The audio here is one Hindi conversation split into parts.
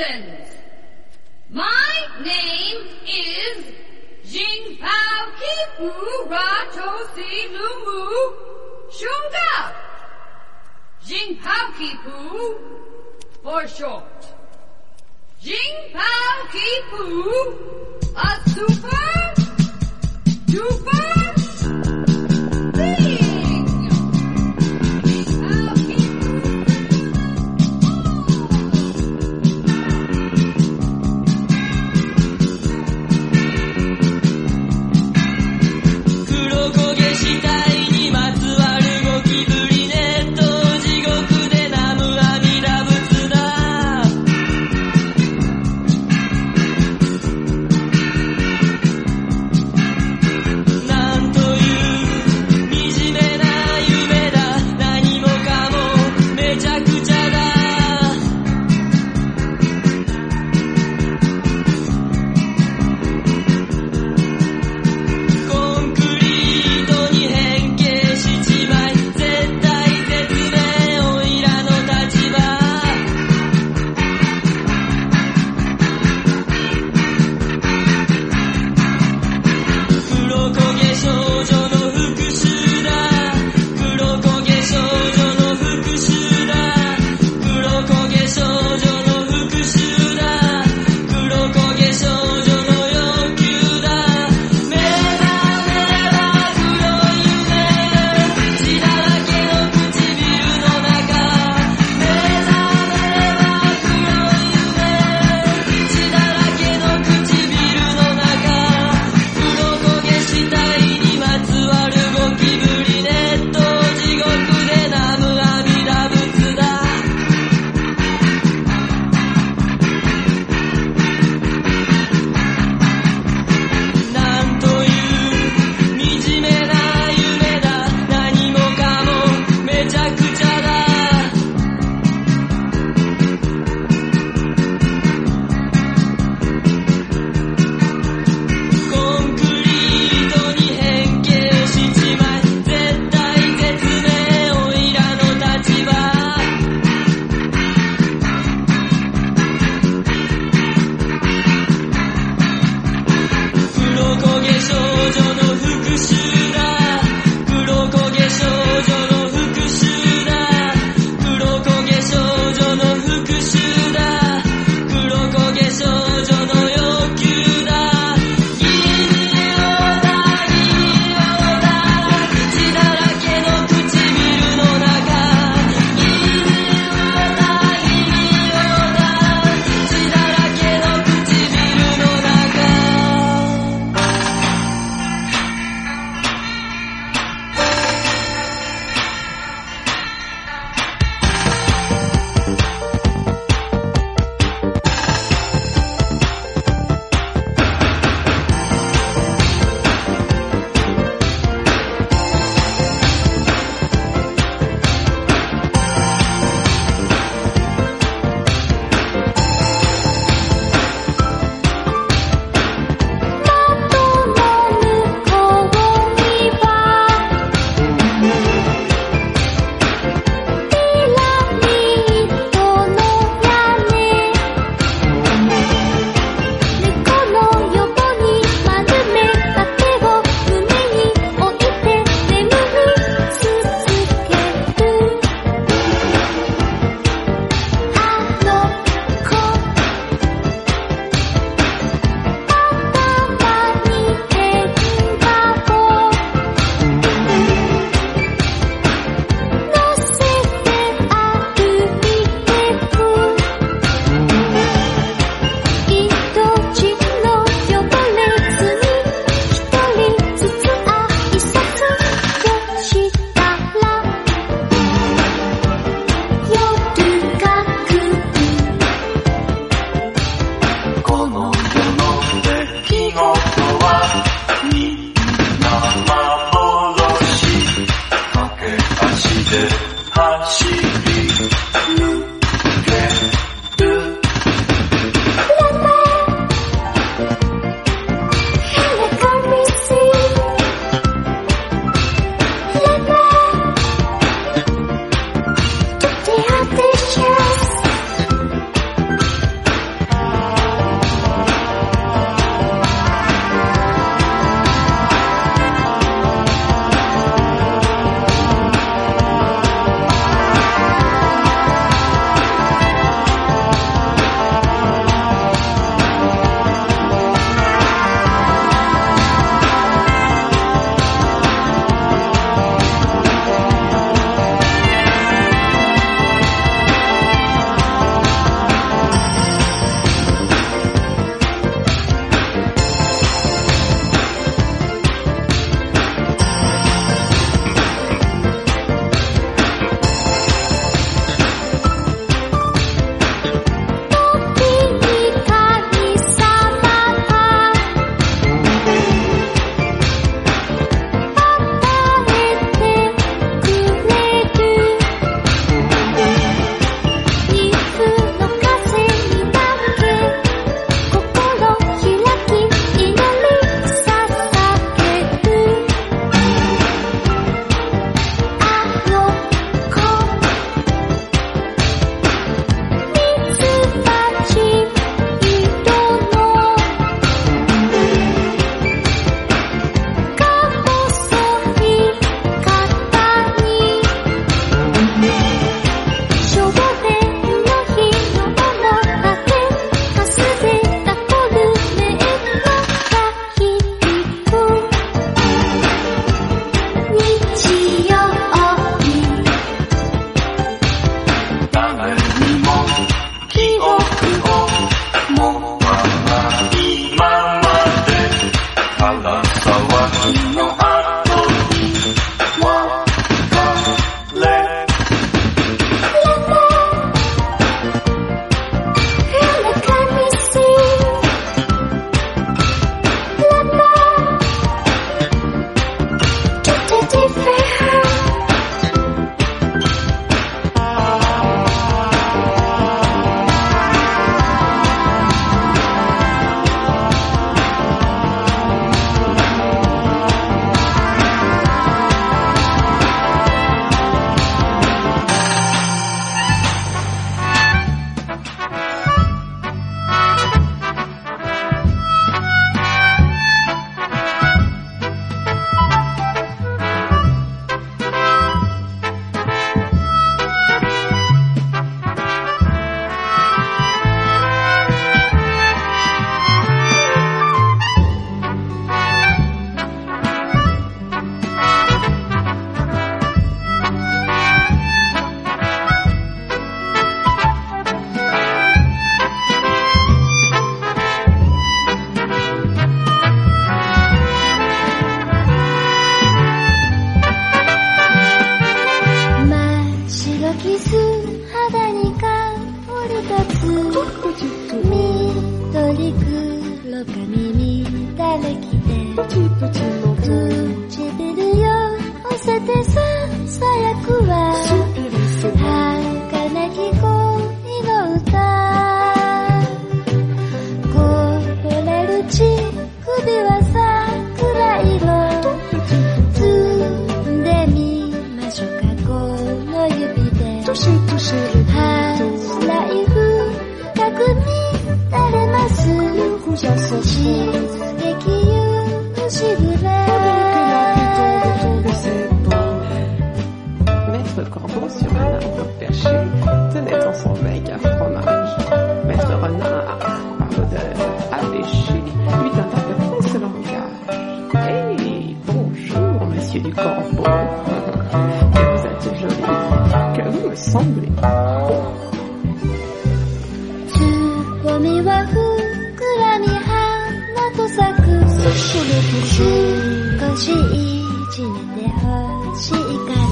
citizens. My name is Jingpao Kipu Ratosi Lumu Shunga. Jingpao Kipu for short. Jingpao Kipu, a super duper 哆来米发索拉一年两句和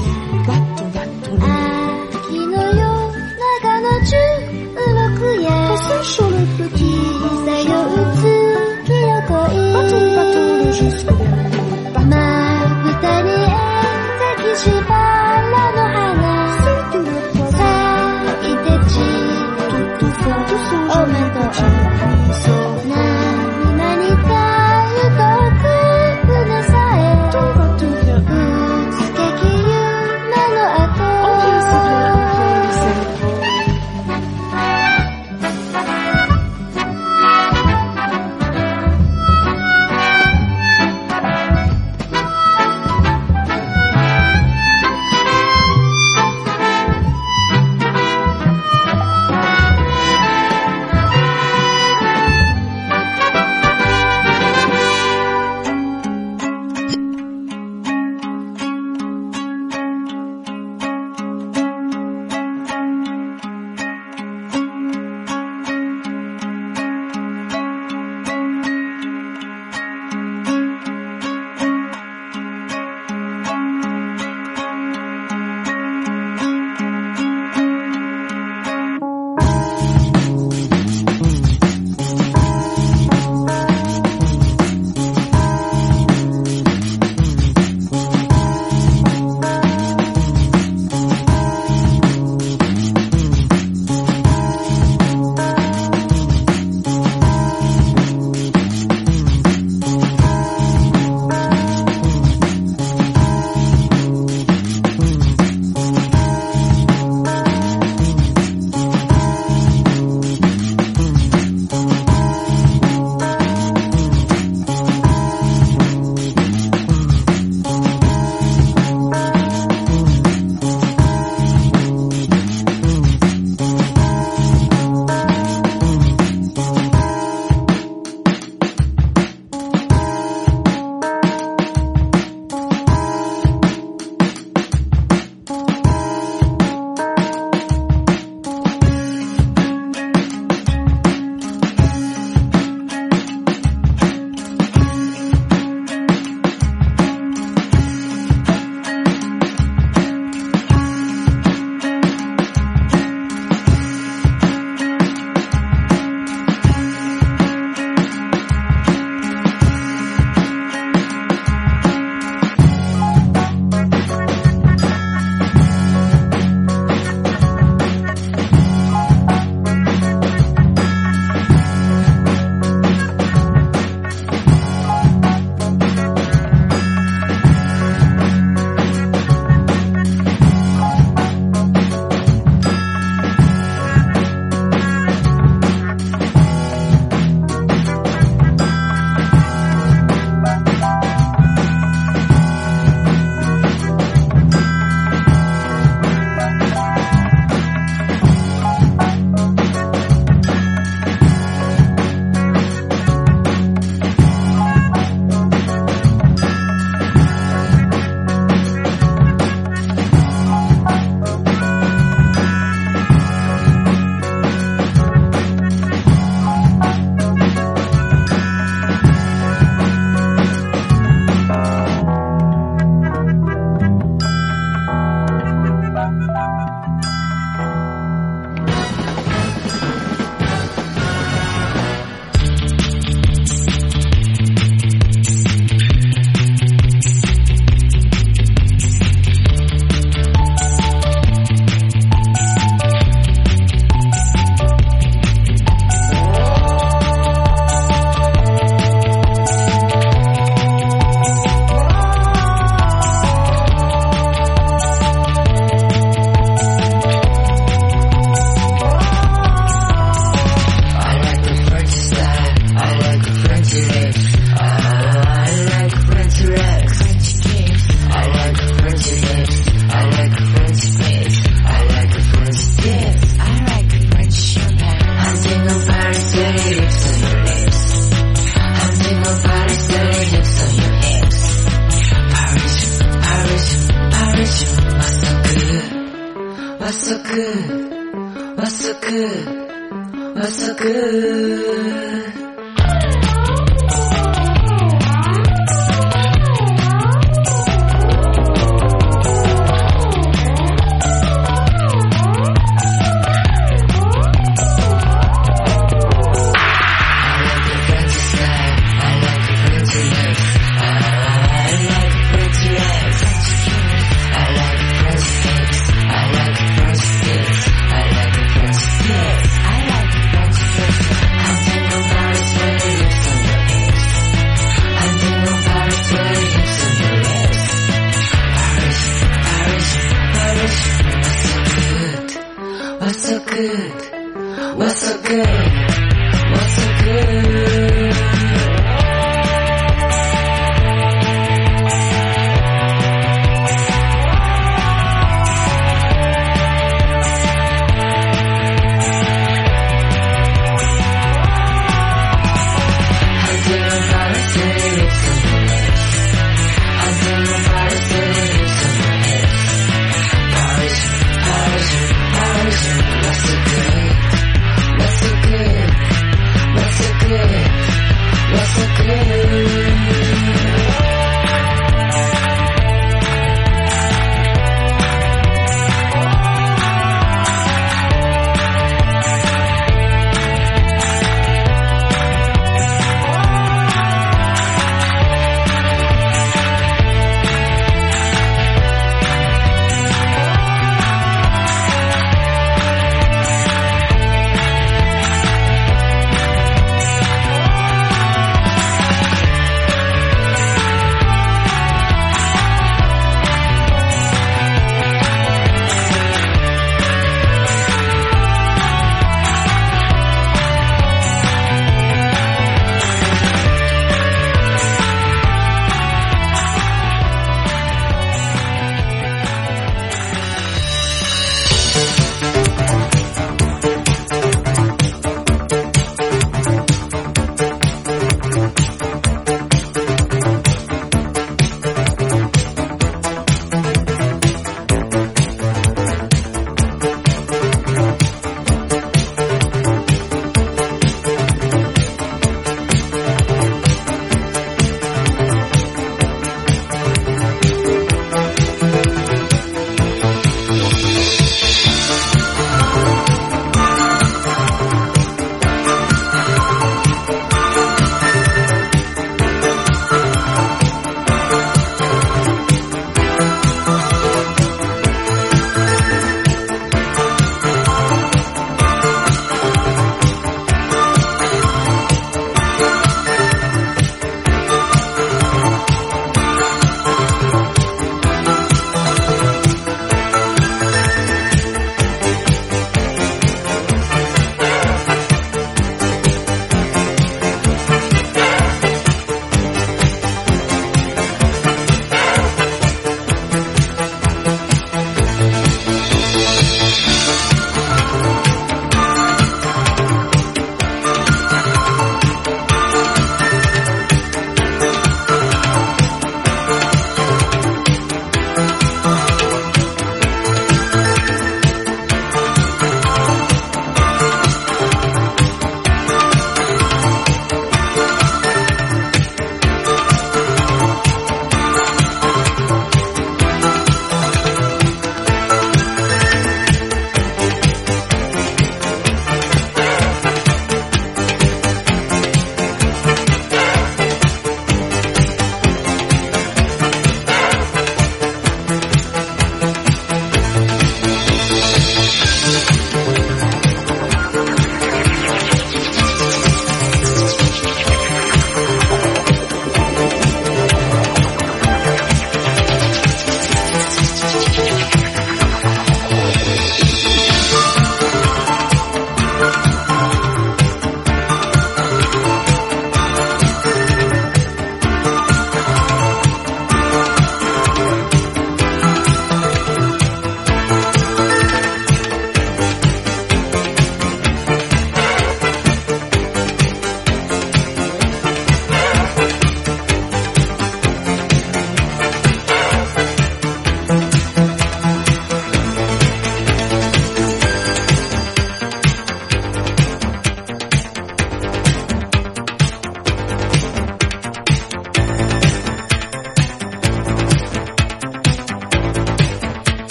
good? What's so good?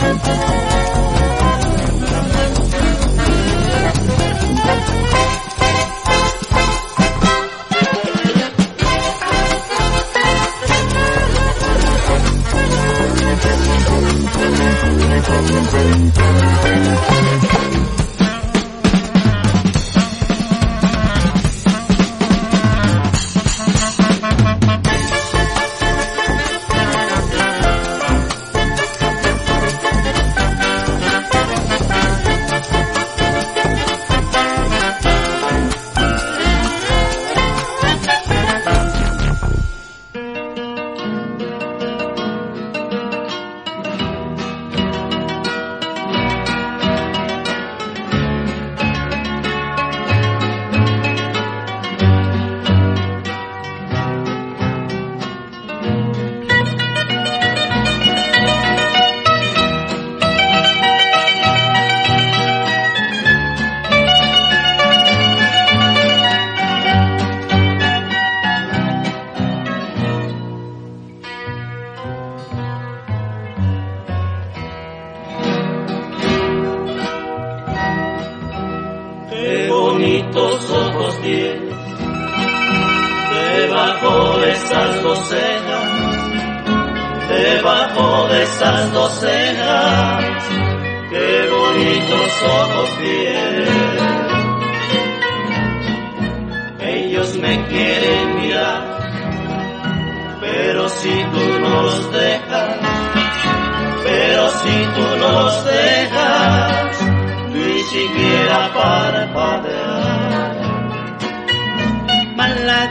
Thank you.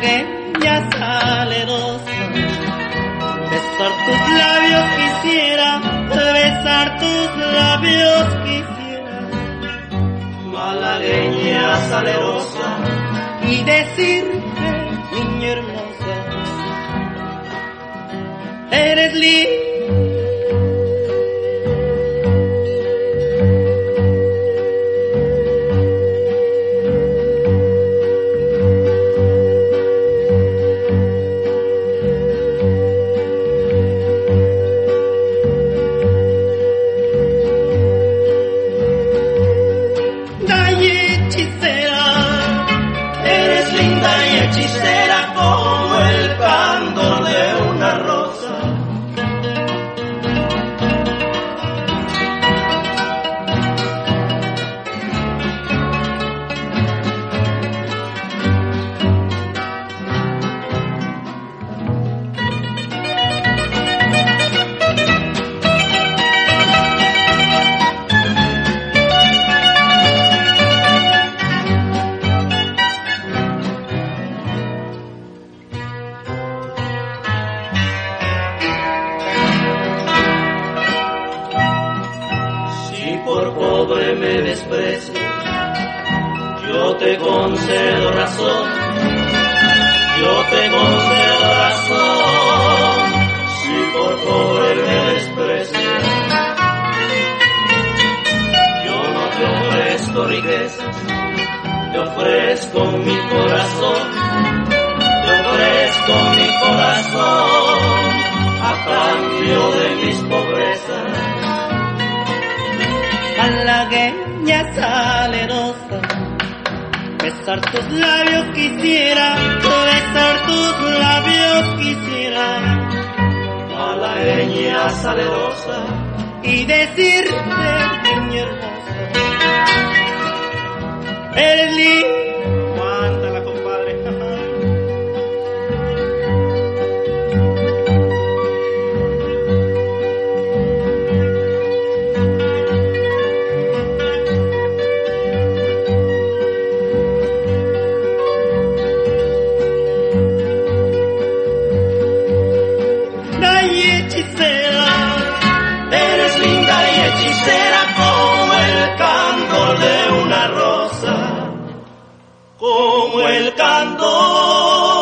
que ya. Besar tus labios quisiera, besar tus labios quisiera. Malagueña salerosa. Y decirte, niña hermosa, eres libre cambio de mis pobrezas. Malagueña salerosa, besar tus labios quisiera, besar tus labios quisiera. Malagueña salerosa, y decirte, mi hermosa, eres libre cantó.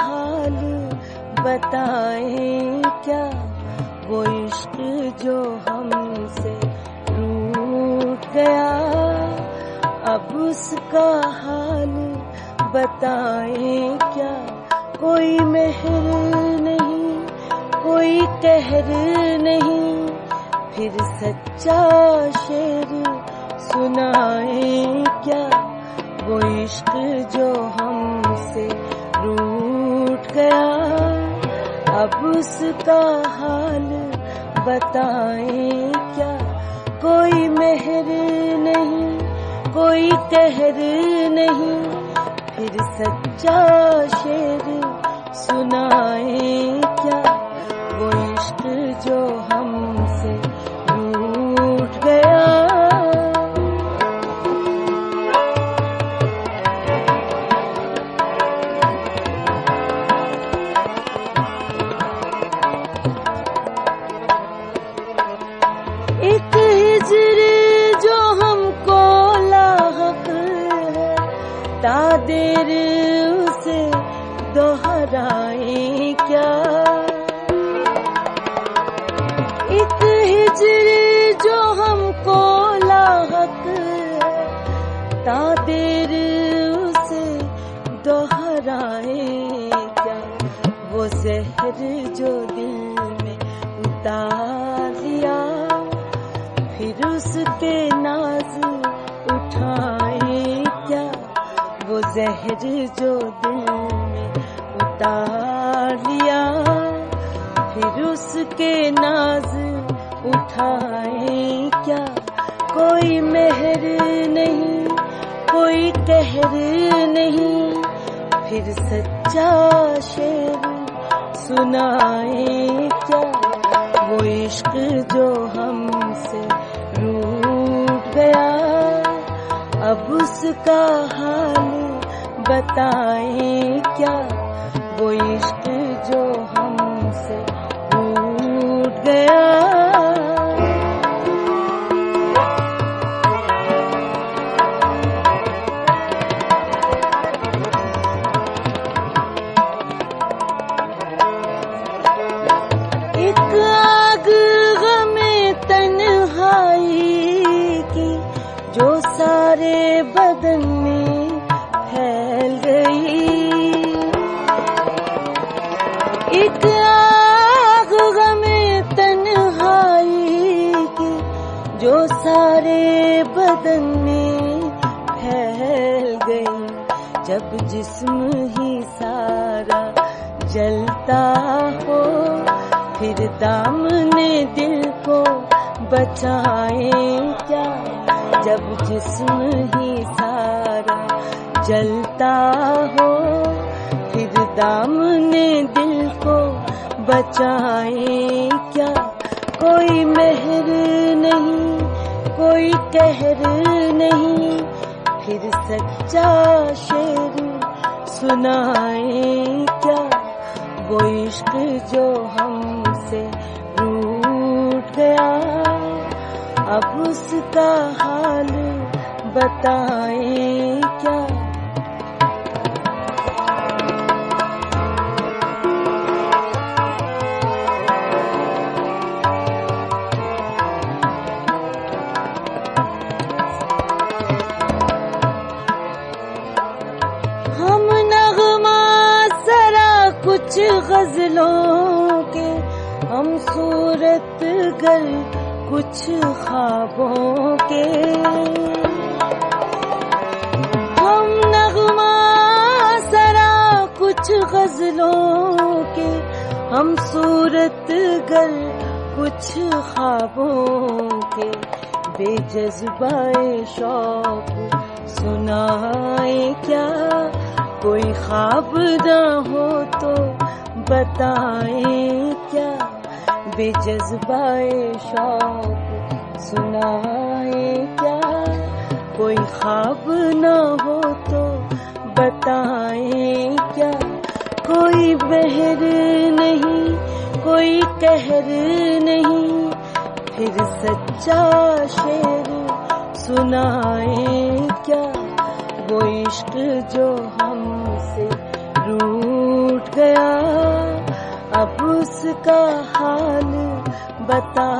हाल बताएँ क्या? वो इश्क जो हमसे रूठ गया। अब उसका हाल बताएँ क्या? कोई मेहर नहीं, कोई कहर नहीं। फिर सच्चा शेर सुनाए क्या? वो इश्क जो हमसे गया। अब उसका हाल बताए क्या? कोई मेहर नहीं, कोई कहर नहीं। फिर सच्चा शेर सुनाए क्या? वो इश्क जो हमसे जहर जो दिल में उतार लिया फिर उसके नाज उठाए क्या? वो जहर जो दिल में उतार लिया फिर उसके नाज उठाए क्या? कोई मेहर नहीं, कोई कहर नहीं, फिर सच्चा शेर सुनाए क्या? वो इश्क जो हमसे रूठ गया। अब उसका हाल बताए क्या? बचाए क्या? जब जिस्म ही सारा जलता हो, फिर दामने दिल को बचाए क्या? कोई मेहर नहीं, कोई कहर नहीं, फिर सच्चा शेर सुनाए क्या? वो इश्क जो उसका हाल बताएँ। बेजज्बाए शौक, सुनाए क्या? कोई ख्वाब ना हो तो बताए क्या? बेजज्बाए शौक, सुनाए क्या? कोई ख्वाब ना हो तो बताए क्या? कोई बहर नहीं, कोई कहर नहीं, फिर सच्चा सुनाए क्या? वो इश्क जो हमसे रूठ गया। अब उसका हाल बताए